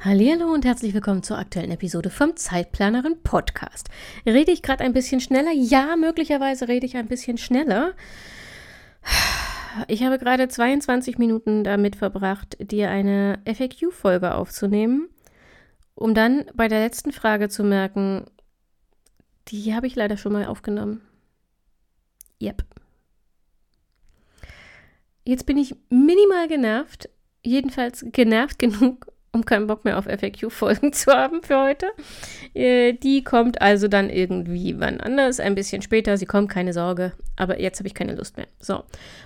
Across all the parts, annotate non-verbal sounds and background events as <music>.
Hallo und herzlich willkommen zur aktuellen Episode vom Zeitplanerin Podcast. Rede ich gerade ein bisschen schneller? Ja, möglicherweise rede ich ein bisschen schneller. Ich habe gerade 22 Minuten damit verbracht, dir eine FAQ-Folge aufzunehmen, um dann bei der letzten Frage zu merken, die habe ich leider schon mal aufgenommen. Yep. Jetzt bin ich minimal genervt, jedenfalls genervt <laughs> genug, um keinen Bock mehr auf FAQ-Folgen <laughs> zu haben für heute. Äh, die kommt also dann irgendwie wann anders, ein bisschen später. Sie kommt, keine Sorge. Aber jetzt habe ich keine Lust mehr. So.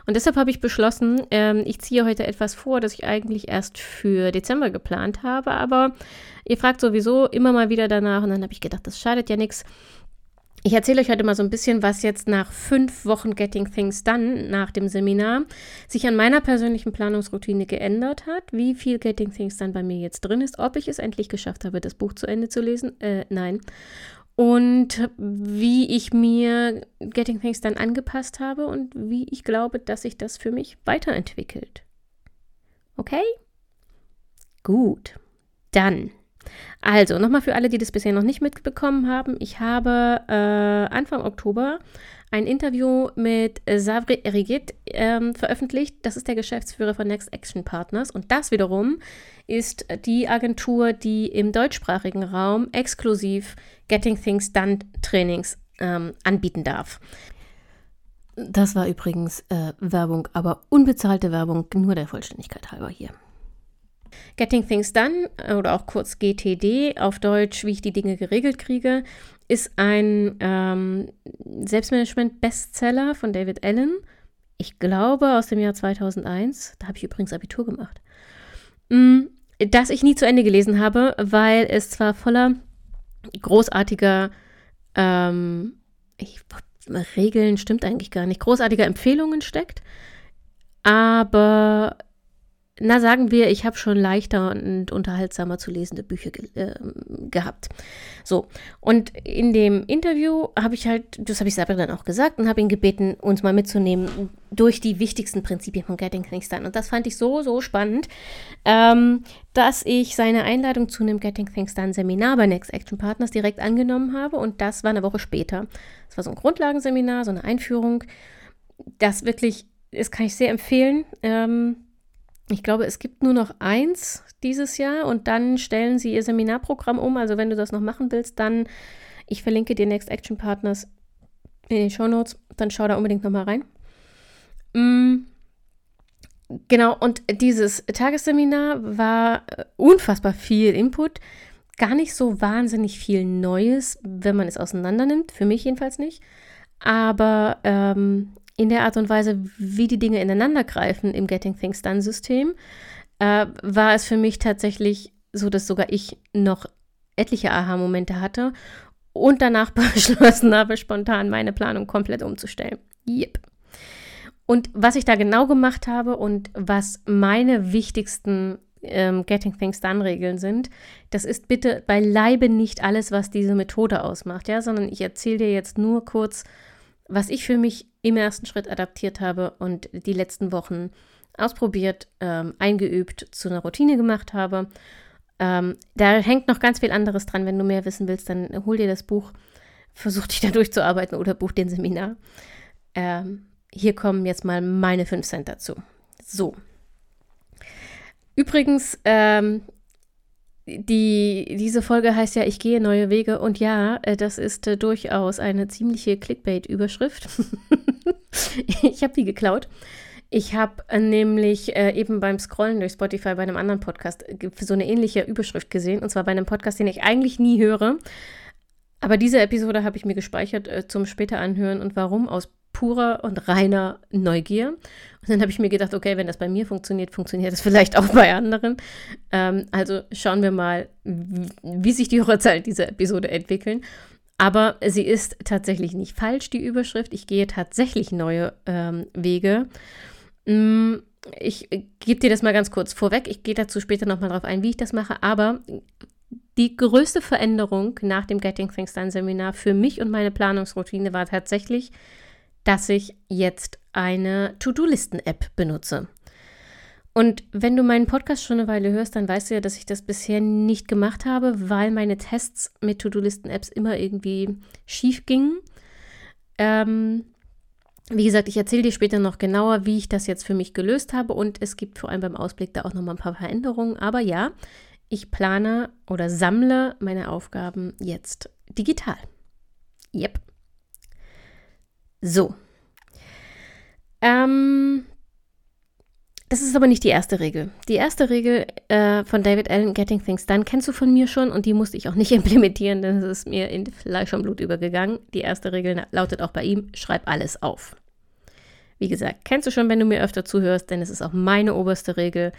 Und deshalb habe ich beschlossen, ähm, ich ziehe heute etwas vor, das ich eigentlich erst für Dezember geplant habe. Aber ihr fragt sowieso immer mal wieder danach. Und dann habe ich gedacht, das schadet ja nichts. Ich erzähle euch heute mal so ein bisschen, was jetzt nach fünf Wochen Getting Things Done nach dem Seminar sich an meiner persönlichen Planungsroutine geändert hat, wie viel Getting Things Done bei mir jetzt drin ist, ob ich es endlich geschafft habe, das Buch zu Ende zu lesen. Äh, nein. Und wie ich mir Getting Things Done angepasst habe und wie ich glaube, dass sich das für mich weiterentwickelt. Okay? Gut. Dann also, nochmal für alle, die das bisher noch nicht mitbekommen haben. Ich habe äh, Anfang Oktober ein Interview mit Savri Erigit ähm, veröffentlicht. Das ist der Geschäftsführer von Next Action Partners. Und das wiederum ist die Agentur, die im deutschsprachigen Raum exklusiv Getting Things Done Trainings ähm, anbieten darf. Das war übrigens äh, Werbung, aber unbezahlte Werbung, nur der Vollständigkeit halber hier. Getting Things Done oder auch kurz GTD auf Deutsch, wie ich die Dinge geregelt kriege, ist ein ähm, Selbstmanagement-Bestseller von David Allen. Ich glaube aus dem Jahr 2001. Da habe ich übrigens Abitur gemacht. Mm, das ich nie zu Ende gelesen habe, weil es zwar voller großartiger ähm, ich, Regeln stimmt eigentlich gar nicht, großartiger Empfehlungen steckt, aber na sagen wir, ich habe schon leichter und unterhaltsamer zu lesende Bücher ge äh, gehabt. So, und in dem Interview habe ich halt, das habe ich selber dann auch gesagt und habe ihn gebeten, uns mal mitzunehmen durch die wichtigsten Prinzipien von Getting Things Done. Und das fand ich so, so spannend, ähm, dass ich seine Einladung zu einem Getting Things Done Seminar bei Next Action Partners direkt angenommen habe und das war eine Woche später. Das war so ein Grundlagenseminar, so eine Einführung. Das wirklich, das kann ich sehr empfehlen. Ähm, ich glaube, es gibt nur noch eins dieses Jahr und dann stellen sie ihr Seminarprogramm um. Also wenn du das noch machen willst, dann, ich verlinke dir Next Action Partners in den Show Notes, dann schau da unbedingt nochmal rein. Mm, genau, und dieses Tagesseminar war äh, unfassbar viel Input. Gar nicht so wahnsinnig viel Neues, wenn man es auseinander nimmt. Für mich jedenfalls nicht. Aber ähm, in der Art und Weise, wie die Dinge ineinander greifen im Getting Things Done System, äh, war es für mich tatsächlich so, dass sogar ich noch etliche Aha-Momente hatte und danach <laughs> beschlossen habe, spontan meine Planung komplett umzustellen. Yep. Und was ich da genau gemacht habe und was meine wichtigsten ähm, Getting Things Done Regeln sind, das ist bitte beileibe nicht alles, was diese Methode ausmacht, ja, sondern ich erzähle dir jetzt nur kurz, was ich für mich im ersten Schritt adaptiert habe und die letzten Wochen ausprobiert, ähm, eingeübt, zu einer Routine gemacht habe. Ähm, da hängt noch ganz viel anderes dran. Wenn du mehr wissen willst, dann hol dir das Buch, versuch dich da <laughs> durchzuarbeiten oder buch den Seminar. Ähm, hier kommen jetzt mal meine 5 Cent dazu. So. Übrigens, ähm, die, diese Folge heißt ja, ich gehe neue Wege. Und ja, äh, das ist äh, durchaus eine ziemliche Clickbait-Überschrift. <laughs> ich habe die geklaut. Ich habe äh, nämlich äh, eben beim Scrollen durch Spotify bei einem anderen Podcast äh, so eine ähnliche Überschrift gesehen. Und zwar bei einem Podcast, den ich eigentlich nie höre. Aber diese Episode habe ich mir gespeichert äh, zum später anhören. Und warum? Aus purer und reiner Neugier. Und dann habe ich mir gedacht, okay, wenn das bei mir funktioniert, funktioniert das vielleicht auch bei anderen. Ähm, also schauen wir mal, wie, wie sich die Hörerzahlen dieser Episode entwickeln. Aber sie ist tatsächlich nicht falsch, die Überschrift. Ich gehe tatsächlich neue ähm, Wege. Mm, ich gebe dir das mal ganz kurz vorweg. Ich gehe dazu später nochmal drauf ein, wie ich das mache. Aber die größte Veränderung nach dem Getting Things Done Seminar für mich und meine Planungsroutine war tatsächlich, dass ich jetzt eine To-Do-Listen-App benutze. Und wenn du meinen Podcast schon eine Weile hörst, dann weißt du ja, dass ich das bisher nicht gemacht habe, weil meine Tests mit To-Do-Listen-Apps immer irgendwie schief gingen. Ähm, wie gesagt, ich erzähle dir später noch genauer, wie ich das jetzt für mich gelöst habe und es gibt vor allem beim Ausblick da auch noch mal ein paar Veränderungen. Aber ja, ich plane oder sammle meine Aufgaben jetzt digital. Yep. So. Ähm, das ist aber nicht die erste Regel. Die erste Regel äh, von David Allen, Getting Things Done, kennst du von mir schon und die musste ich auch nicht <laughs> implementieren, denn es ist mir in Fleisch und Blut übergegangen. Die erste Regel lautet auch bei ihm, schreib alles auf. Wie gesagt, kennst du schon, wenn du mir öfter zuhörst, denn es ist auch meine oberste Regel.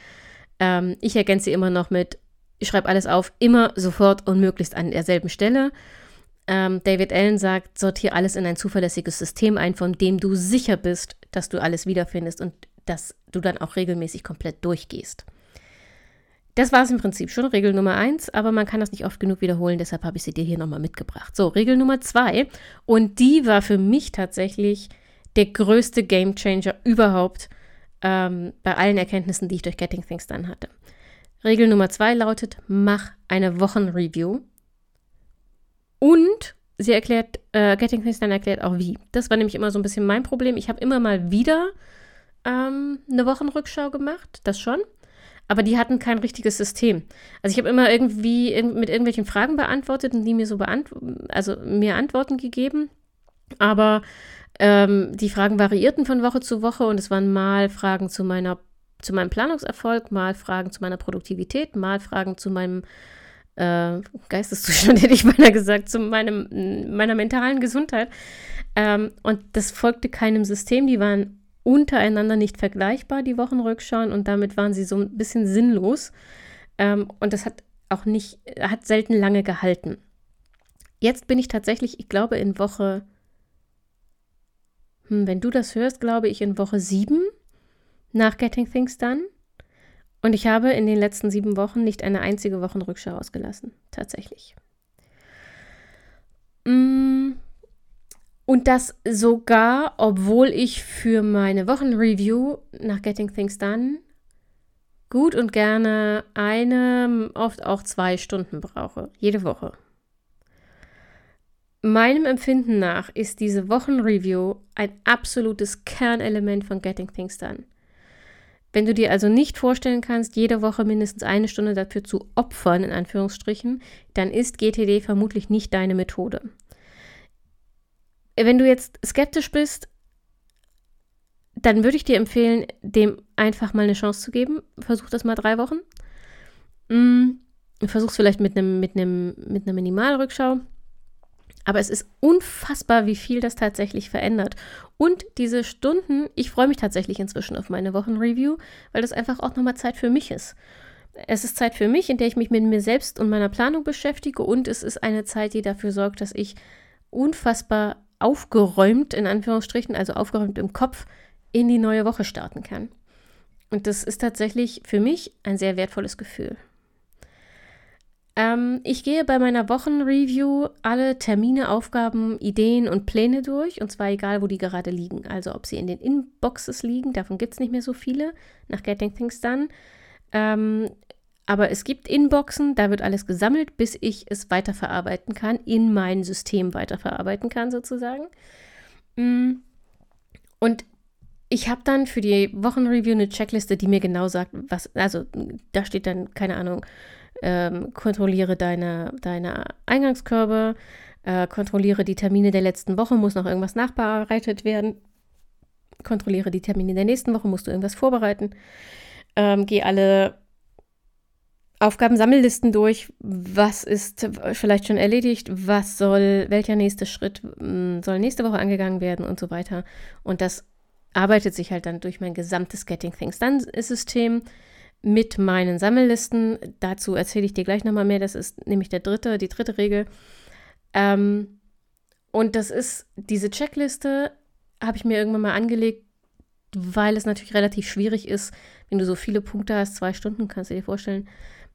Ähm, ich ergänze sie immer noch mit, ich schreibe alles auf, immer, sofort und möglichst an derselben Stelle. Ähm, David Allen sagt, sortiere alles in ein zuverlässiges System ein, von dem du sicher bist, dass du alles wiederfindest und dass du dann auch regelmäßig komplett durchgehst. Das war es im Prinzip schon, Regel Nummer eins, aber man kann das nicht oft genug wiederholen, deshalb habe ich sie dir hier nochmal mitgebracht. So, Regel Nummer zwei, und die war für mich tatsächlich der größte Gamechanger überhaupt ähm, bei allen Erkenntnissen, die ich durch Getting Things dann hatte. Regel Nummer zwei lautet, mach eine Wochenreview und sie erklärt, äh, Getting Things dann erklärt auch wie. Das war nämlich immer so ein bisschen mein Problem. Ich habe immer mal wieder ähm, eine Wochenrückschau gemacht, das schon. Aber die hatten kein richtiges System. Also ich habe immer irgendwie mit irgendwelchen Fragen beantwortet und die mir so beant also mir Antworten gegeben. Aber ähm, die Fragen variierten von Woche zu Woche und es waren mal Fragen zu meiner zu meinem Planungserfolg, mal Fragen zu meiner Produktivität, mal Fragen zu meinem äh, Geisteszustand, <laughs> hätte ich beinahe gesagt, zu meinem, meiner mentalen Gesundheit. Ähm, und das folgte keinem System. Die waren untereinander nicht vergleichbar, die Wochenrückschauen, und damit waren sie so ein bisschen sinnlos. Ähm, und das hat auch nicht, hat selten lange gehalten. Jetzt bin ich tatsächlich, ich glaube, in Woche, hm, wenn du das hörst, glaube ich, in Woche sieben nach Getting Things Done. Und ich habe in den letzten sieben Wochen nicht eine einzige Wochenrückschau ausgelassen. Tatsächlich. Mm. Und das sogar, obwohl ich für meine Wochenreview nach Getting Things Done gut und gerne eine, oft auch zwei Stunden brauche. Jede Woche. Meinem Empfinden nach ist diese Wochenreview ein absolutes Kernelement von Getting Things Done. Wenn du dir also nicht vorstellen kannst, jede Woche mindestens eine Stunde dafür zu opfern, in Anführungsstrichen, dann ist GTD vermutlich nicht deine Methode. Wenn du jetzt skeptisch bist, dann würde ich dir empfehlen, dem einfach mal eine Chance zu geben. Versuch das mal drei Wochen. Mm, Versuch es vielleicht mit einem mit mit einer Minimalrückschau. Aber es ist unfassbar, wie viel das tatsächlich verändert. Und diese Stunden, ich freue mich tatsächlich inzwischen auf meine Wochenreview, weil das einfach auch nochmal Zeit für mich ist. Es ist Zeit für mich, in der ich mich mit mir selbst und meiner Planung beschäftige und es ist eine Zeit, die dafür sorgt, dass ich unfassbar aufgeräumt, in Anführungsstrichen, also aufgeräumt im Kopf, in die neue Woche starten kann. Und das ist tatsächlich für mich ein sehr wertvolles Gefühl. Ähm, ich gehe bei meiner Wochenreview alle Termine, Aufgaben, Ideen und Pläne durch, und zwar egal, wo die gerade liegen. Also ob sie in den Inboxes liegen, davon gibt es nicht mehr so viele, nach Getting Things Done. Ähm, aber es gibt Inboxen, da wird alles gesammelt, bis ich es weiterverarbeiten kann, in mein System weiterverarbeiten kann, sozusagen. Mm. Und ich habe dann für die Wochenreview eine Checkliste, die mir genau sagt, was, also da steht dann, keine Ahnung, ähm, kontrolliere deine, deine Eingangskörbe, äh, kontrolliere die Termine der letzten Woche, muss noch irgendwas nachbereitet werden, kontrolliere die Termine der nächsten Woche, musst du irgendwas vorbereiten, ähm, geh alle Aufgabensammellisten durch, was ist vielleicht schon erledigt, was soll, welcher nächste Schritt mm, soll nächste Woche angegangen werden und so weiter. Und das arbeitet sich halt dann durch mein gesamtes Getting Things. Done System mit meinen Sammellisten. Dazu erzähle ich dir gleich nochmal mehr. Das ist nämlich der dritte, die dritte Regel. Ähm, und das ist diese Checkliste, habe ich mir irgendwann mal angelegt, weil es natürlich relativ schwierig ist, wenn du so viele Punkte hast, zwei Stunden, kannst du dir vorstellen,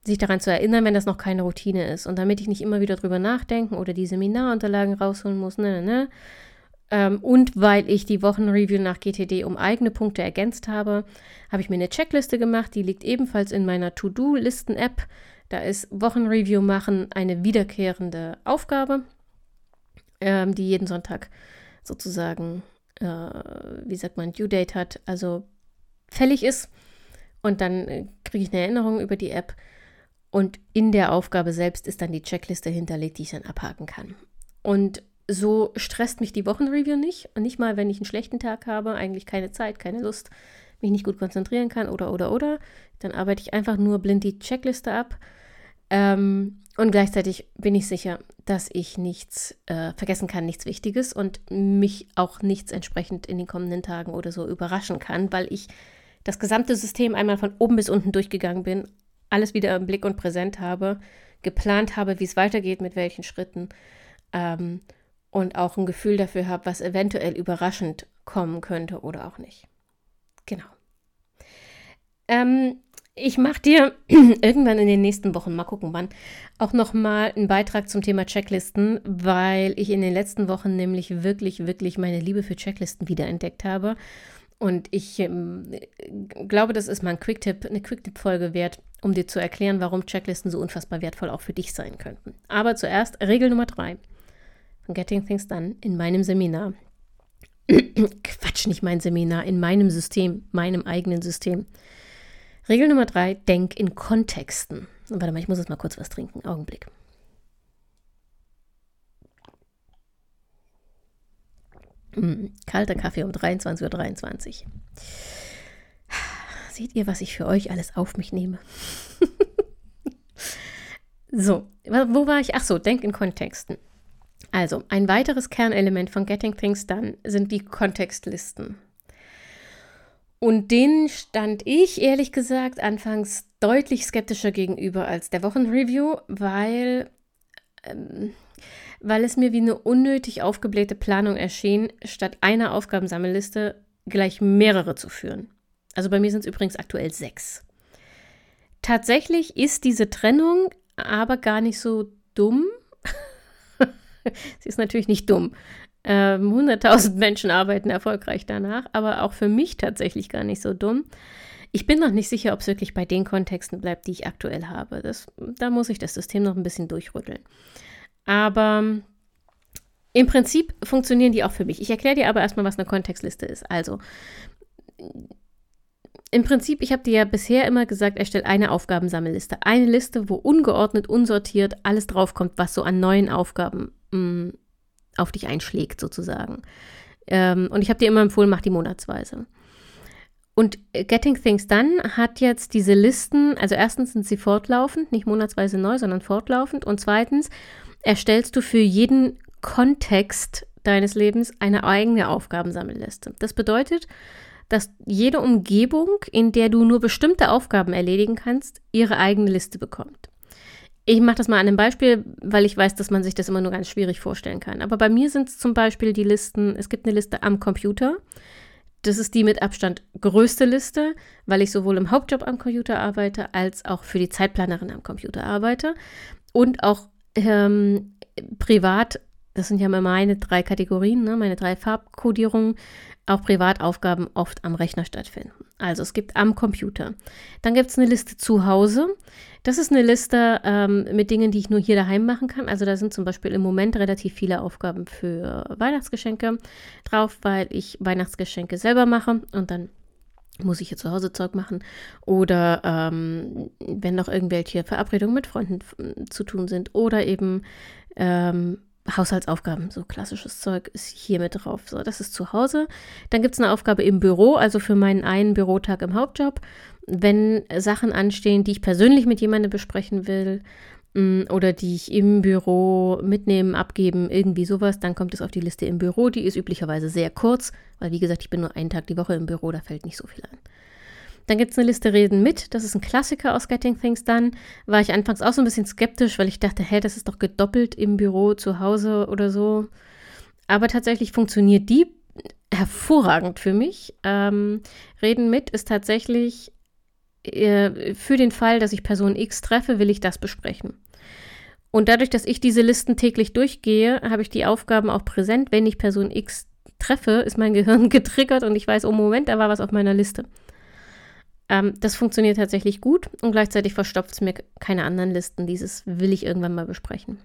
sich daran zu erinnern, wenn das noch keine Routine ist. Und damit ich nicht immer wieder drüber nachdenken oder die Seminarunterlagen rausholen muss, ne, ne, ne. Ähm, und weil ich die Wochenreview nach GTD um eigene Punkte ergänzt habe, habe ich mir eine Checkliste gemacht, die liegt ebenfalls in meiner To-Do-Listen-App. Da ist Wochenreview machen eine wiederkehrende Aufgabe, ähm, die jeden Sonntag sozusagen, äh, wie sagt man, Due Date hat, also fällig ist. Und dann äh, kriege ich eine Erinnerung über die App und in der Aufgabe selbst ist dann die Checkliste hinterlegt, die ich dann abhaken kann. Und so stresst mich die Wochenreview nicht. Und nicht mal, wenn ich einen schlechten Tag habe, eigentlich keine Zeit, keine Lust, mich nicht gut konzentrieren kann oder, oder, oder. Dann arbeite ich einfach nur blind die Checkliste ab. Ähm, und gleichzeitig bin ich sicher, dass ich nichts äh, vergessen kann, nichts Wichtiges und mich auch nichts entsprechend in den kommenden Tagen oder so überraschen kann, weil ich das gesamte System einmal von oben bis unten durchgegangen bin, alles wieder im Blick und präsent habe, geplant habe, wie es weitergeht, mit welchen Schritten ähm, und auch ein Gefühl dafür habe, was eventuell überraschend kommen könnte oder auch nicht. Genau. Ähm, ich mache dir <clears throat> irgendwann in den nächsten Wochen, mal gucken wann, auch nochmal einen Beitrag zum Thema Checklisten, weil ich in den letzten Wochen nämlich wirklich, wirklich meine Liebe für Checklisten wiederentdeckt habe und ich ähm, glaube, das ist mal ein Quick-Tipp, eine Quick-Tipp-Folge wert, um dir zu erklären, warum Checklisten so unfassbar wertvoll auch für dich sein könnten. Aber zuerst Regel Nummer drei Getting Things Done in meinem Seminar. <clears throat> Quatsch, nicht mein Seminar, in meinem System, meinem eigenen System. Regel Nummer drei, denk in Kontexten. Warte mal, ich muss jetzt mal kurz was trinken. Augenblick. Mm, kalter Kaffee um 23.23 Uhr. 23. Seht ihr, was ich für euch alles auf mich nehme? <laughs> so, wo war ich? Ach so, denk in Kontexten. Also, ein weiteres Kernelement von Getting Things Done sind die Kontextlisten. Und denen stand ich, ehrlich gesagt, anfangs deutlich skeptischer gegenüber als der Wochenreview, weil ähm, weil es mir wie eine unnötig aufgeblähte Planung erschien, statt einer Aufgabensammelliste gleich mehrere zu führen. Also bei mir sind es übrigens aktuell sechs. Tatsächlich ist diese Trennung aber gar nicht so dumm. <laughs> <laughs> Sie ist natürlich nicht dumm. Ähm, 100.000 Menschen arbeiten erfolgreich danach, aber auch für mich tatsächlich gar nicht so dumm. Ich bin noch nicht sicher, ob es wirklich bei den Kontexten bleibt, die ich aktuell habe. Das, da muss ich das System noch ein bisschen durchrütteln. Aber im Prinzip funktionieren die auch für mich. Ich erkläre dir aber erstmal, was eine Kontextliste ist. Also, im Prinzip, ich habe dir ja bisher immer gesagt, erstell eine Aufgabensammelliste. Eine Liste, wo ungeordnet, unsortiert alles draufkommt, was so an neuen Aufgaben mh, mm, auf dich einschlägt, sozusagen. Ähm, und ich habe dir immer empfohlen, mach die monatsweise. Und Getting Things Done hat jetzt diese Listen, also erstens sind sie fortlaufend, nicht monatsweise neu, sondern fortlaufend. Und zweitens erstellst du für jeden Kontext deines Lebens eine eigene Aufgabensammelliste. Das bedeutet, dass jede Umgebung, in der du nur bestimmte Aufgaben erledigen kannst, ihre eigene Liste bekommt. Ich mache das mal an einem Beispiel, weil ich weiß, dass man sich das immer nur ganz schwierig vorstellen kann. Aber bei mir sind es zum Beispiel die Listen, es gibt eine Liste am Computer. Das ist die mit Abstand größte Liste, weil ich sowohl im Hauptjob am Computer arbeite, als auch für die Zeitplanerin am Computer arbeite. Und auch ähm, privat, das sind ja immer meine drei Kategorien, ne, meine drei Farbkodierungen, auch Privataufgaben oft am Rechner stattfinden. Also es gibt am Computer. Dann gibt es eine Liste zu Hause. Das ist eine Liste ähm, mit Dingen, die ich nur hier daheim machen kann. Also da sind zum Beispiel im Moment relativ viele Aufgaben für Weihnachtsgeschenke drauf, weil ich Weihnachtsgeschenke selber mache und dann muss ich hier zu Hause Zeug machen oder ähm, wenn noch irgendwelche Verabredungen mit Freunden zu tun sind oder eben ähm, Haushaltsaufgaben, so klassisches Zeug ist hier mit drauf. So, das ist zu Hause. Dann gibt es eine Aufgabe im Büro, also für meinen einen Bürotag im Hauptjob. Wenn Sachen anstehen, die ich persönlich mit jemandem besprechen will mm, oder die ich im Büro mitnehmen, abgeben, irgendwie sowas, dann kommt es auf die Liste im Büro. Die ist üblicherweise sehr kurz, weil wie gesagt, ich bin nur einen Tag die Woche im Büro, da fällt nicht so viel an. Dann gibt es eine Liste Reden mit. Das ist ein Klassiker aus Getting Things Done. War ich anfangs auch so ein bisschen skeptisch, weil ich dachte, hä, das ist doch gedoppelt im Büro, zu Hause oder so. Aber tatsächlich funktioniert die hervorragend für mich. Ähm, Reden mit ist tatsächlich äh, für den Fall, dass ich Person X treffe, will ich das besprechen. Und dadurch, dass ich diese Listen täglich durchgehe, habe ich die Aufgaben auch präsent. Wenn ich Person X treffe, ist mein <laughs> Gehirn getriggert und ich weiß, oh Moment, da war was auf meiner Liste. Ähm, das funktioniert tatsächlich gut und gleichzeitig verstopft es mir keine anderen Listen. Dieses will ich irgendwann mal besprechen.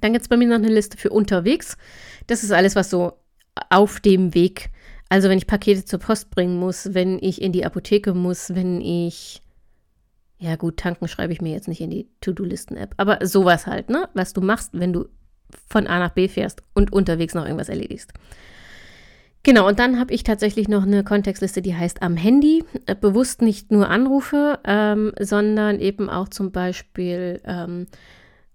Dann gibt es bei mir noch eine Liste für unterwegs. Das ist alles, was so auf dem Weg, also wenn ich Pakete zur Post bringen muss, wenn ich in die Apotheke muss, wenn ich, ja gut, tanken schreibe ich mir jetzt nicht in die To-Do-Listen-App, aber sowas halt, ne? Was du machst, wenn du von A nach B fährst und unterwegs noch irgendwas erledigst. Genau, und dann habe ich tatsächlich noch eine Kontextliste, die heißt am Handy. Äh, bewusst nicht nur Anrufe, ähm, sondern eben auch zum Beispiel ähm,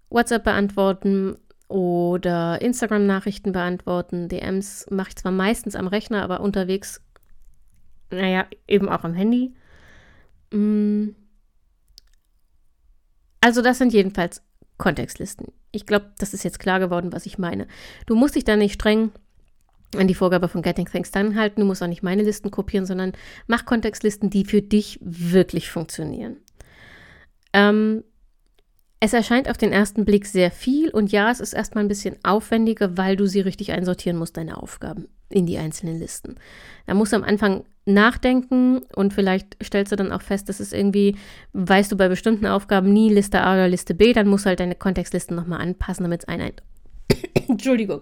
WhatsApp beantworten oder Instagram-Nachrichten beantworten. DMs mache ich zwar meistens am Rechner, aber unterwegs, naja, eben auch am Handy. Mm. Also das sind jedenfalls Kontextlisten. Ich glaube, das ist jetzt klar geworden, was ich meine. Du musst dich da nicht streng an die Vorgabe von Getting Things Done halten. Du musst auch nicht meine Listen kopieren, sondern mach Kontextlisten, die für dich wirklich funktionieren. Ähm, es erscheint auf den ersten Blick sehr viel und ja, es ist erstmal ein bisschen aufwendiger, weil du sie richtig einsortieren musst, deine Aufgaben in die einzelnen Listen. Da musst du am Anfang nachdenken und vielleicht stellst du dann auch fest, dass es irgendwie, weißt du bei bestimmten Aufgaben nie Liste A oder Liste B, dann musst du halt deine Kontextlisten nochmal anpassen, damit es ein, <coughs> Entschuldigung.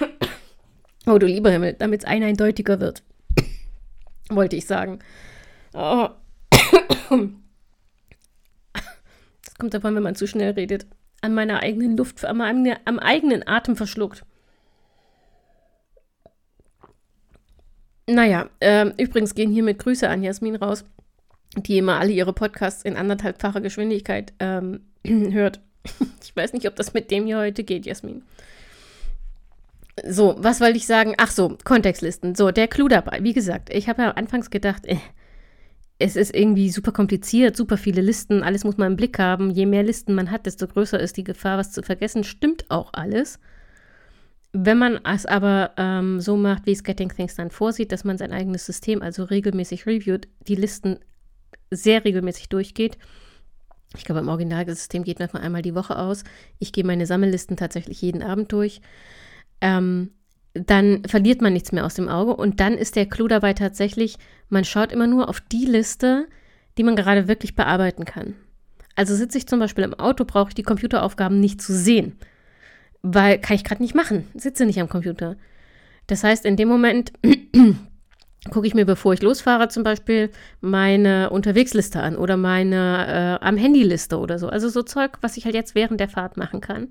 <coughs> Oh du lieber Himmel, damit es eindeutiger wird. <coughs> Wollte ich sagen. Oh. <coughs> Das kommt davon, wenn man zu schnell redet. An meiner eigenen Luft, am, am eigenen Atem verschluckt. Naja, äh, übrigens gehen hiermit Grüße an Jasmin raus, die immer alle ihre Podcasts in anderthalbfacher Geschwindigkeit ähm, <clears throat> hört. Ich weiß nicht, ob das mit dem hier heute geht, Jasmin. So, was wollte ich sagen? Ach so, Kontextlisten. So, der Clou dabei. Wie gesagt, ich habe ja anfangs gedacht, äh, es ist irgendwie super kompliziert, super viele Listen, alles muss man im Blick haben. Je mehr Listen man hat, desto größer ist die Gefahr, was zu vergessen. Stimmt auch alles. Wenn man es aber ähm, so macht, wie es Getting Things dann vorsieht, dass man sein eigenes System also regelmäßig reviewt, die Listen sehr regelmäßig durchgeht. Ich glaube, im Originalsystem geht manchmal einmal die Woche aus. Ich gehe meine Sammellisten tatsächlich jeden Abend durch ähm, dann verliert man nichts mehr aus dem Auge. Und dann ist der Clou dabei tatsächlich, man schaut immer nur auf die Liste, die man gerade wirklich bearbeiten kann. Also sitze ich zum Beispiel im Auto, brauche ich die Computeraufgaben nicht zu sehen, weil kann ich gerade nicht machen, sitze nicht am Computer. Das heißt, in dem Moment <clears throat> gucke ich mir, bevor ich losfahre, zum Beispiel meine Unterwegsliste an oder meine äh, am Handy-Liste oder so. Also so Zeug, was ich halt jetzt während der Fahrt machen kann.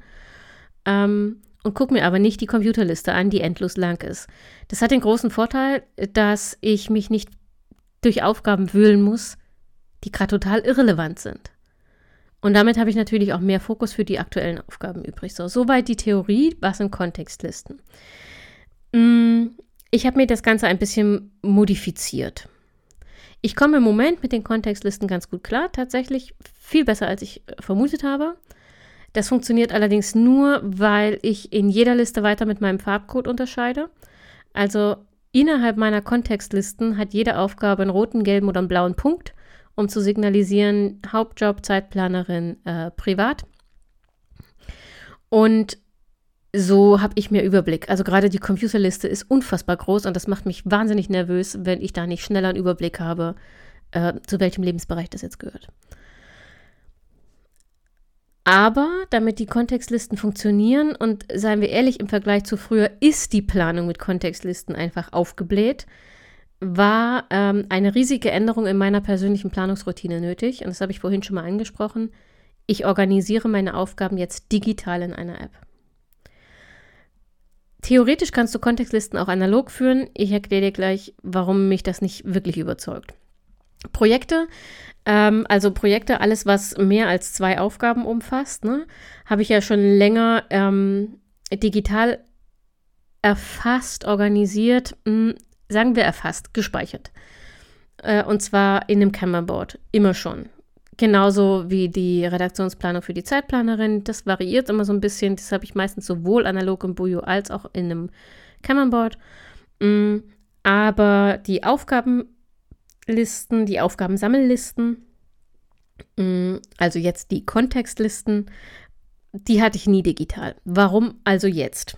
Ähm, und gucke mir aber nicht die Computerliste an, die endlos lang ist. Das hat den großen Vorteil, dass ich mich nicht durch Aufgaben wühlen muss, die gerade total irrelevant sind. Und damit habe ich natürlich auch mehr Fokus für die aktuellen Aufgaben übrig. So, soweit die Theorie, was sind Kontextlisten? Mm, ich habe mir das Ganze ein bisschen modifiziert. Ich komme im Moment mit den Kontextlisten ganz gut klar, tatsächlich viel besser, als ich vermutet habe. Das funktioniert allerdings nur, weil ich in jeder Liste weiter mit meinem Farbcode unterscheide. Also innerhalb meiner Kontextlisten hat jede Aufgabe einen roten, gelben oder einen blauen Punkt, um zu signalisieren, Hauptjob, Zeitplanerin, äh, privat. Und so habe ich mehr Überblick. Also gerade die Computerliste ist unfassbar groß und das macht mich wahnsinnig nervös, wenn ich da nicht schneller einen Überblick habe, äh, zu welchem Lebensbereich das jetzt gehört. Aber damit die Kontextlisten funktionieren und seien wir ehrlich, im Vergleich zu früher ist die Planung mit Kontextlisten einfach aufgebläht, war ähm, eine riesige Änderung in meiner persönlichen Planungsroutine nötig. Und das habe ich vorhin schon mal angesprochen. ich organisiere meine Aufgaben jetzt digital in einer App. Theoretisch kannst du Kontextlisten auch analog führen. Ich erkläre dir gleich, warum mich das nicht wirklich überzeugt. Projekte, ähm, also Projekte, alles, was mehr als zwei Aufgaben umfasst, ne, habe ich ja schon länger ähm, digital erfasst, organisiert, mh, hm, sagen wir erfasst, gespeichert. Äh, und zwar in einem Camera-Board, immer schon. Genauso wie die Redaktionsplanung für die Zeitplanerin. Das variiert immer so ein bisschen. Das habe ich meistens sowohl analog im Bujo als auch in einem Camera-Board. Mm, aber die Aufgabenlisten, die Aufgabensammellisten, mm, also jetzt die Kontextlisten, die hatte ich nie digital. Warum also jetzt?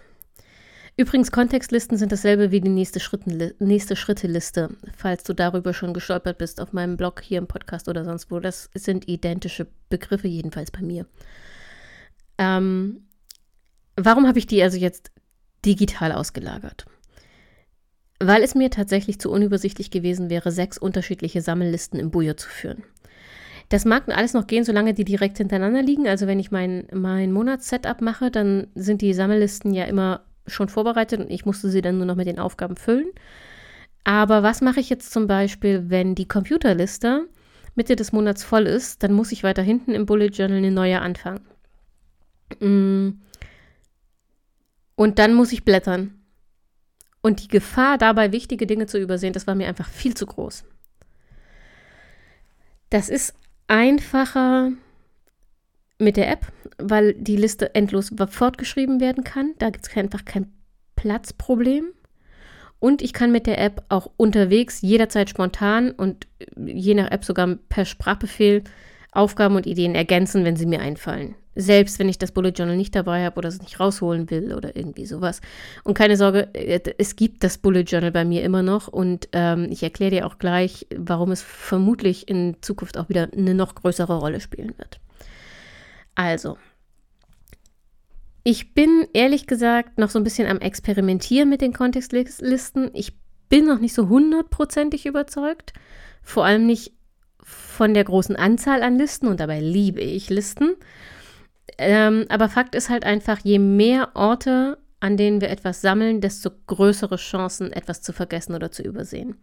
Übrigens, Kontextlisten sind dasselbe wie die nächste, nächste Schritte-Liste, falls du darüber schon gestolpert bist auf meinem Blog hier im Podcast oder sonst wo. Das sind identische Begriffe, jedenfalls bei mir. Ähm, warum habe ich die also jetzt digital ausgelagert? Weil es mir tatsächlich zu unübersichtlich gewesen wäre, sechs unterschiedliche Sammellisten im Bujo zu führen. Das mag alles noch gehen, solange die direkt hintereinander liegen. Also wenn ich mein, mein Monatssetup mache, dann sind die Sammellisten ja immer schon vorbereitet und ich musste sie dann nur noch mit den Aufgaben füllen. Aber was mache ich jetzt zum Beispiel, wenn die Computerliste Mitte des Monats voll ist? Dann muss ich weiter hinten im Bullet Journal eine neue anfangen. Mm. Und dann muss ich blättern. Und die Gefahr dabei, wichtige Dinge zu übersehen, das war mir einfach viel zu groß. Das ist einfacher mit der App, weil die Liste endlos fortgeschrieben werden kann. Da gibt es einfach kein Platzproblem. Und ich kann mit der App auch unterwegs jederzeit spontan und je nach App sogar per Sprachbefehl Aufgaben und Ideen ergänzen, wenn sie mir einfallen. Selbst wenn ich das Bullet Journal nicht dabei habe oder es nicht rausholen will oder irgendwie sowas. Und keine Sorge, äh, es gibt das Bullet Journal bei mir immer noch und ähm, ich erkläre dir auch gleich, warum es vermutlich in Zukunft auch wieder eine noch größere Rolle spielen wird. Also, ich bin ehrlich gesagt noch so ein bisschen am Experimentieren mit den Kontextlisten. Ich bin noch nicht so hundertprozentig überzeugt. Vor allem nicht von der großen Anzahl an Listen und dabei liebe ich Listen. Ähm, aber Fakt ist halt einfach, je mehr Orte, an denen wir etwas sammeln, desto größere Chancen, etwas zu vergessen oder zu übersehen.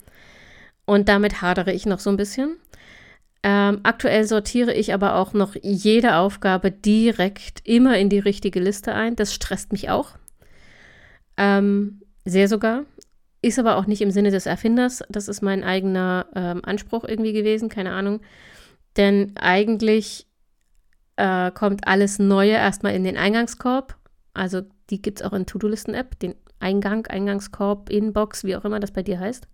Und damit hadere ich noch so ein bisschen. Ähm, aktuell sortiere ich aber auch noch jede Aufgabe direkt immer in die richtige Liste ein. Das stresst mich auch. Ähm, sehr sogar. Ist aber auch nicht im Sinne des Erfinders. Das ist mein eigener ähm, Anspruch irgendwie gewesen, keine Ahnung. Denn eigentlich äh, kommt alles Neue erstmal in den Eingangskorb. Also die gibt es auch in To-Do-Listen-App, den Eingang, Eingangskorb, Inbox, wie auch immer das bei dir heißt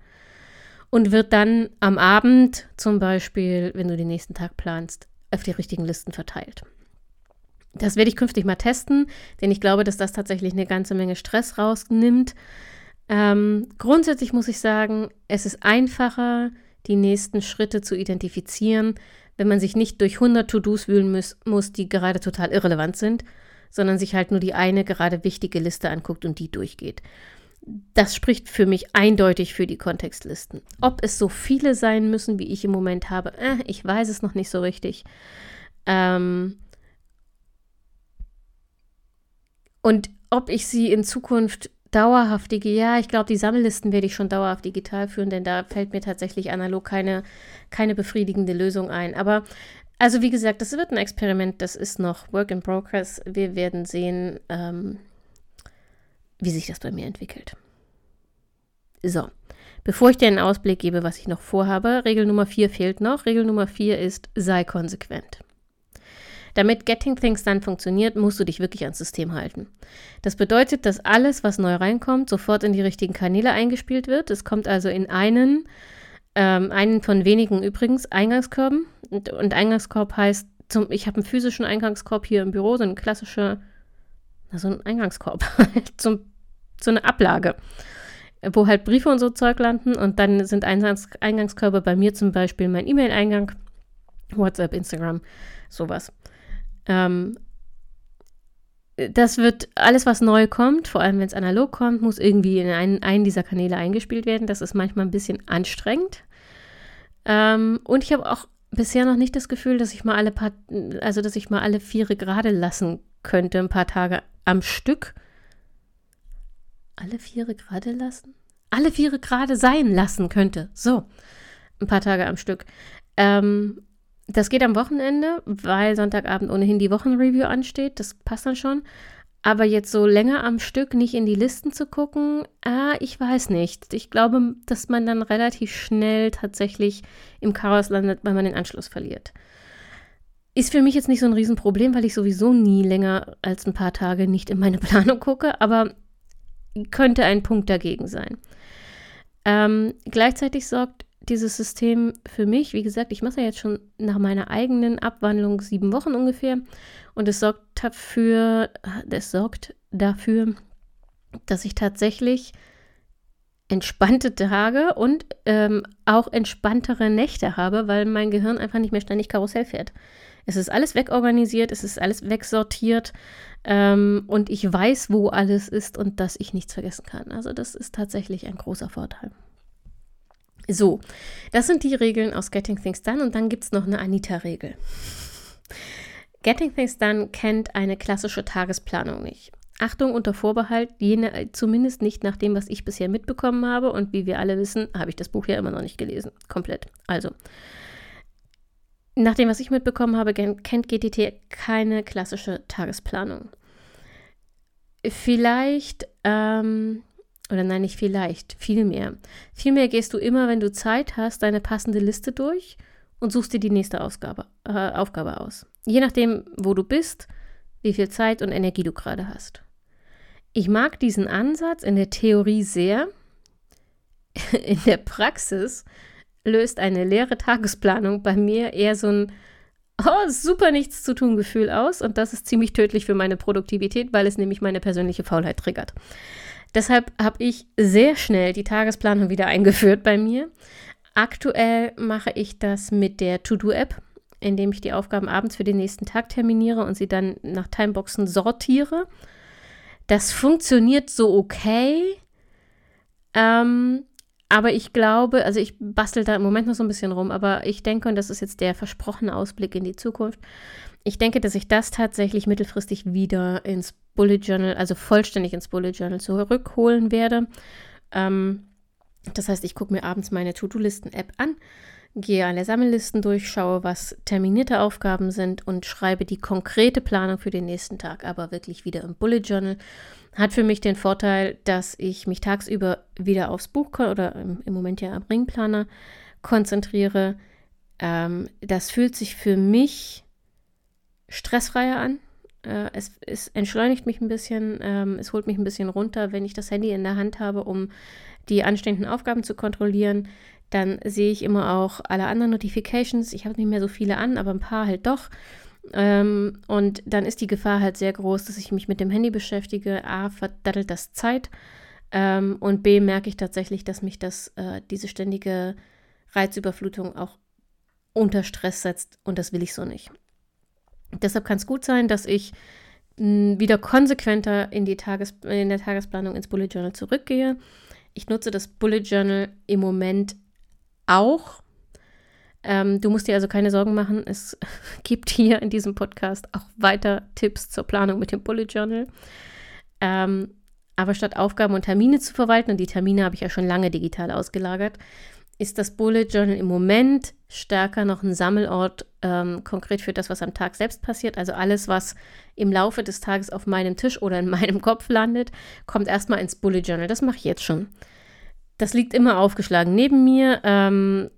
und wird dann am Abend zum Beispiel, wenn du den nächsten Tag planst, auf die richtigen Listen verteilt. Das werde ich künftig mal testen, denn ich glaube, dass das tatsächlich eine ganze Menge Stress rausnimmt. Ähm, grundsätzlich muss ich sagen, es ist einfacher, die nächsten Schritte zu identifizieren, wenn man sich nicht durch 100 To-Dos wühlen muss, muss, die gerade total irrelevant sind, sondern sich halt nur die eine gerade wichtige Liste anguckt und die durchgeht das spricht für mich eindeutig für die Kontextlisten. Ob es so viele sein müssen, wie ich im Moment habe, äh, ich weiß es noch nicht so richtig. Ähm und ob ich sie in Zukunft dauerhaft, ja, ich glaube, die Sammellisten werde ich schon dauerhaft digital führen, denn da fällt mir tatsächlich analog keine, keine befriedigende Lösung ein. Aber also wie gesagt, das wird ein Experiment, das ist noch Work in Progress. Wir werden sehen, ähm, wie sich das bei mir entwickelt. So, bevor ich dir einen Ausblick gebe, was ich noch vorhabe, Regel Nummer 4 fehlt noch. Regel Nummer 4 ist, sei konsequent. Damit Getting Things dann funktioniert, musst du dich wirklich ans System halten. Das bedeutet, dass alles, was neu reinkommt, sofort in die richtigen Kanäle eingespielt wird. Es kommt also in einen, ähm, einen von wenigen übrigens, Eingangskörben. Und, und Eingangskorb heißt, zum, ich habe einen physischen Eingangskorb hier im Büro, so eine klassische so ein Eingangskorb, <laughs> zum, so eine Ablage, wo halt Briefe und so Zeug landen und dann sind Eingangs Eingangskörbe bei mir zum Beispiel mein E-Mail-Eingang, WhatsApp, Instagram, sowas. Ähm, das wird alles, was neu kommt, vor allem wenn es analog kommt, muss irgendwie in einen, einen dieser Kanäle eingespielt werden. Das ist manchmal ein bisschen anstrengend. Ähm, und ich habe auch bisher noch nicht das Gefühl, dass ich mal alle paar, also dass ich mal alle Viere gerade lassen könnte, ein paar Tage am Stück. Alle Viere gerade lassen? Alle Viere gerade sein lassen könnte. So, ein paar Tage am Stück. Ähm, das geht am Wochenende, weil Sonntagabend ohnehin die Wochenreview ansteht. Das passt dann schon. Aber jetzt so länger am Stück nicht in die Listen zu gucken, ah, ich weiß nicht. Ich glaube, dass man dann relativ schnell tatsächlich im Chaos landet, weil man den Anschluss verliert. Ist für mich jetzt nicht so ein Riesenproblem, weil ich sowieso nie länger als ein paar Tage nicht in meine <laughs> Planung gucke, aber könnte ein Punkt dagegen sein. Ähm, gleichzeitig sorgt dieses System für mich, wie gesagt, ich mache ja jetzt schon nach meiner eigenen Abwandlung sieben Wochen ungefähr und es sorgt dafür, es sorgt dafür, dass ich tatsächlich entspannte Tage und ähm, auch entspanntere Nächte habe, weil mein Gehirn einfach nicht mehr ständig Karussell fährt. Es ist alles wegorganisiert, es ist alles wegsortiert ähm, und ich weiß, wo alles ist und dass ich nichts vergessen kann. Also das ist tatsächlich ein großer Vorteil. So, das sind die Regeln aus Getting Things Done und dann gibt es noch eine Anita-Regel. Getting Things Done kennt eine klassische Tagesplanung nicht. Achtung unter Vorbehalt, jene, zumindest nicht nach dem, was ich bisher mitbekommen habe. Und wie wir alle wissen, habe ich das Buch ja immer noch nicht gelesen. Komplett. Also, nach dem, was ich mitbekommen habe, kennt GTT keine klassische Tagesplanung. Vielleicht ähm, oder nein, nicht vielleicht, vielmehr. Vielmehr gehst du immer, wenn du Zeit hast, deine passende Liste durch und suchst dir die nächste Ausgabe, äh, Aufgabe aus. Je nachdem, wo du bist, wie viel Zeit und Energie du gerade hast. Ich mag diesen Ansatz in der Theorie sehr. <laughs> In der Praxis löst eine leere Tagesplanung bei mir eher so ein oh, super nichts zu tun Gefühl aus und das ist ziemlich tödlich für meine Produktivität, weil es nämlich meine persönliche Faulheit triggert. Deshalb habe ich sehr schnell die Tagesplanung wieder eingeführt bei mir. Aktuell mache ich das mit der To-Do-App, indem ich die Aufgaben abends für den nächsten Tag terminiere und sie dann nach Timeboxen sortiere. Das funktioniert so okay. Ähm, aber ich glaube, also ich bastel da im Moment noch so ein bisschen rum, aber ich denke, und das ist jetzt der versprochene Ausblick in die Zukunft, ich denke, dass ich das tatsächlich mittelfristig wieder ins Bullet Journal, also vollständig ins Bullet Journal zurückholen werde. Ähm, das heißt, ich gucke mir abends meine To-Do-Listen-App an, gehe alle Sammellisten durch, schaue, was terminierte Aufgaben sind und schreibe die konkrete Planung für den nächsten Tag, aber wirklich wieder im Bullet Journal. Hat für mich den Vorteil, dass ich mich tagsüber wieder aufs Buch oder im, Moment ja am Ringplaner konzentriere. Ähm, das fühlt sich für mich stressfreier an. Äh, es, es, entschleunigt mich ein bisschen, ähm, es holt mich ein bisschen runter, wenn ich das Handy in der Hand habe, um die anstehenden Aufgaben zu kontrollieren. Dann sehe ich immer auch alle anderen Notifications. Ich habe nicht mehr so viele an, aber ein paar halt doch. Ähm, und dann ist die Gefahr halt sehr groß, dass ich mich mit dem Handy beschäftige. A, verdattelt das Zeit. Ähm, und B, merke ich tatsächlich, dass mich das, äh, diese ständige Reizüberflutung auch unter Stress setzt. Und das will ich so nicht. Deshalb kann es gut sein, dass ich hm, wieder konsequenter in, die Tages in der Tagesplanung ins Bullet Journal zurückgehe. Ich nutze das Bullet Journal im Moment auch. Ähm, du musst dir also keine Sorgen machen. Es <laughs> gibt hier in diesem Podcast auch weiter Tipps zur Planung mit dem Bullet Journal. Ähm, aber statt Aufgaben und Termine zu verwalten, und die Termine habe ich ja schon lange digital ausgelagert, ist das Bullet Journal im Moment stärker noch ein Sammelort ähm, konkret für das, was am Tag selbst passiert. Also alles, was im Laufe des Tages auf meinem Tisch oder in <laughs> meinem Kopf landet, kommt erstmal ins Bullet Journal. Das mache ich jetzt schon. Das liegt immer aufgeschlagen neben mir. Ähm,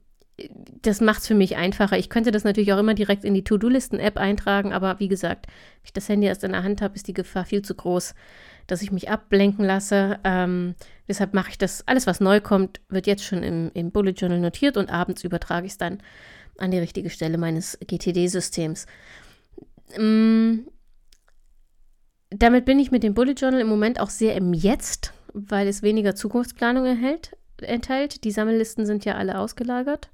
das macht es für mich einfacher. Ich könnte das natürlich auch immer direkt in die To-Do-Listen-App eintragen, aber wie gesagt, wenn ich das Handy erst in der Hand habe, ist die Gefahr viel zu groß, dass ich mich ablenken lasse. Ähm, deshalb mache ich das, alles was neu kommt, wird jetzt schon im, im Bullet Journal notiert und abends übertrage ich es dann an die richtige Stelle meines GTD-Systems. Ähm, damit bin ich mit dem Bullet Journal im Moment auch sehr im Jetzt, weil es weniger Zukunftsplanung erhält, enthält. Die Sammellisten sind ja alle ausgelagert.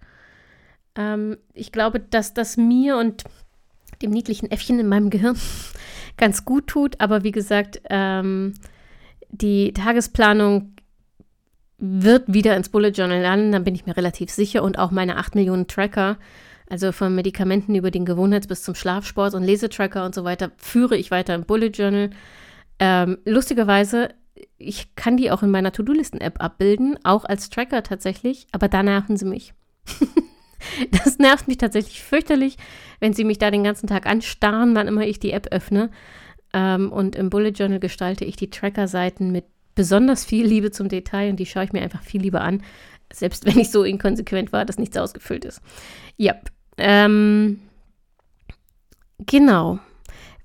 Ähm, ich glaube, dass das mir und dem niedlichen Äffchen in meinem Gehirn ganz gut tut. Aber wie gesagt, ähm, die Tagesplanung wird wieder ins Bullet Journal landen, dann bin ich mir relativ sicher. Und auch meine 8 Millionen Tracker Also von Medikamenten über den Gewohnheits- bis zum Schlafsport und Lesetracker und so weiter führe ich weiter im Bullet Journal. Ähm, lustigerweise, ich kann die auch in meiner To-Do-Listen-App abbilden, auch als Tracker tatsächlich, aber da nerven sie mich. <laughs> <laughs> das nervt mich tatsächlich fürchterlich, wenn sie mich da den ganzen Tag anstarren, wann immer ich die App öffne. Ähm, und im Bullet Journal gestalte ich die Tracker-Seiten mit besonders viel Liebe zum Detail und die schaue ich mir einfach viel lieber an, selbst wenn ich so inkonsequent war, dass nichts ausgefüllt ist. Ja, ähm, genau.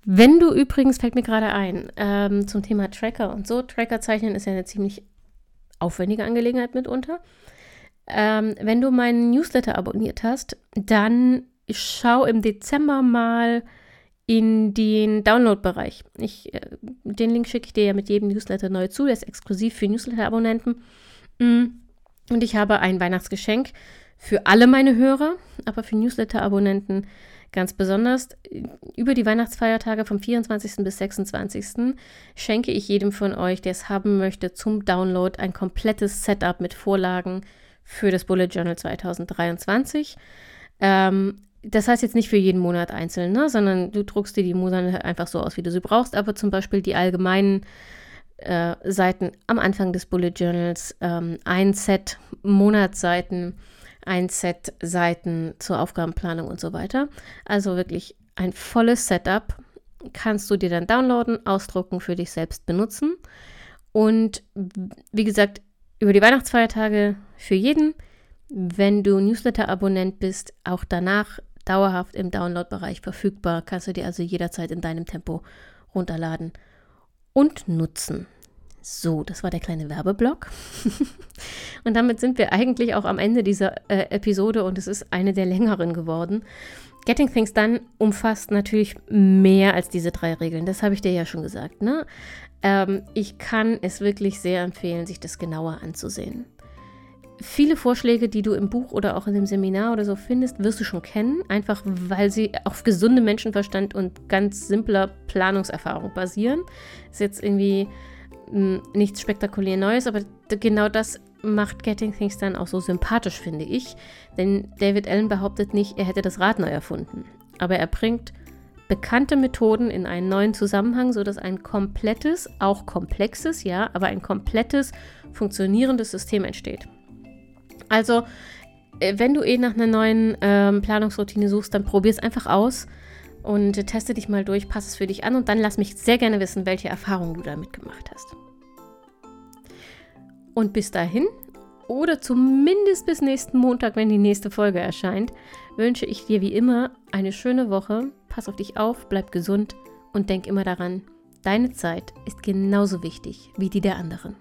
Wenn du übrigens, fällt mir gerade ein, ähm, zum Thema Tracker und so, Tracker zeichnen ist ja eine ziemlich aufwendige Angelegenheit mitunter. Ähm, wenn du meinen Newsletter abonniert hast, dann schau im Dezember mal in den Download-Bereich. äh, den Link schicke ich dir ja mit jedem Newsletter neu zu. Der ist exklusiv für Newsletter-Abonnenten. Mm. Und ich habe ein Weihnachtsgeschenk für alle meine Hörer, aber für Newsletter-Abonnenten ganz besonders. Über die Weihnachtsfeiertage vom 24. bis 26. schenke ich jedem von euch, der es haben möchte, zum Download ein komplettes Setup mit Vorlagen für das Bullet Journal 2023. Ähm, das heißt jetzt nicht für jeden Monat einzeln, ne, sondern du druckst dir die Monate einfach so aus, wie du sie brauchst, aber zum Beispiel die allgemeinen äh, Seiten am Anfang des Bullet Journals, ähm, ein Set Monatsseiten, ein Set Seiten zur Aufgabenplanung und so weiter. Also wirklich ein volles Setup kannst du dir dann downloaden, ausdrucken, für dich selbst benutzen. Und wie gesagt, über die Weihnachtsfeiertage für jeden. Wenn du Newsletter-Abonnent bist, auch danach dauerhaft im Download-Bereich verfügbar. Kannst du dir also jederzeit in deinem Tempo runterladen und nutzen. So, das war der kleine Werbeblock. <laughs> und damit sind wir eigentlich auch am Ende dieser äh, Episode und es ist eine der längeren geworden. Getting Things Done umfasst natürlich mehr als diese drei Regeln. Das habe ich dir ja schon gesagt. Ne? Ähm, ich kann es wirklich sehr empfehlen, sich das genauer anzusehen viele Vorschläge, die du im Buch oder auch in dem Seminar oder so findest, wirst du schon kennen, einfach weil sie auf gesundem Menschenverstand und ganz simpler Planungserfahrung basieren. Ist jetzt irgendwie mh, hm, nichts spektakulär Neues, aber genau das macht Getting Things dann auch so sympathisch, finde ich. Denn David Allen behauptet nicht, er hätte das Rad neu erfunden. Aber er bringt bekannte Methoden in einen neuen Zusammenhang, sodass ein komplettes, auch komplexes, ja, aber ein komplettes, funktionierendes System entsteht. Also, äh, wenn du eh nach einer neuen ähm, Planungsroutine suchst, dann probier es einfach aus und äh, teste dich mal durch, passe es für dich an und dann lass mich sehr gerne wissen, welche Erfahrungen du damit gemacht hast. Und bis dahin, oder zumindest bis nächsten Montag, wenn die nächste Folge erscheint, wünsche ich dir wie immer eine schöne Woche. Pass auf dich auf, bleib gesund und denk immer daran, deine Zeit ist genauso wichtig wie die der anderen.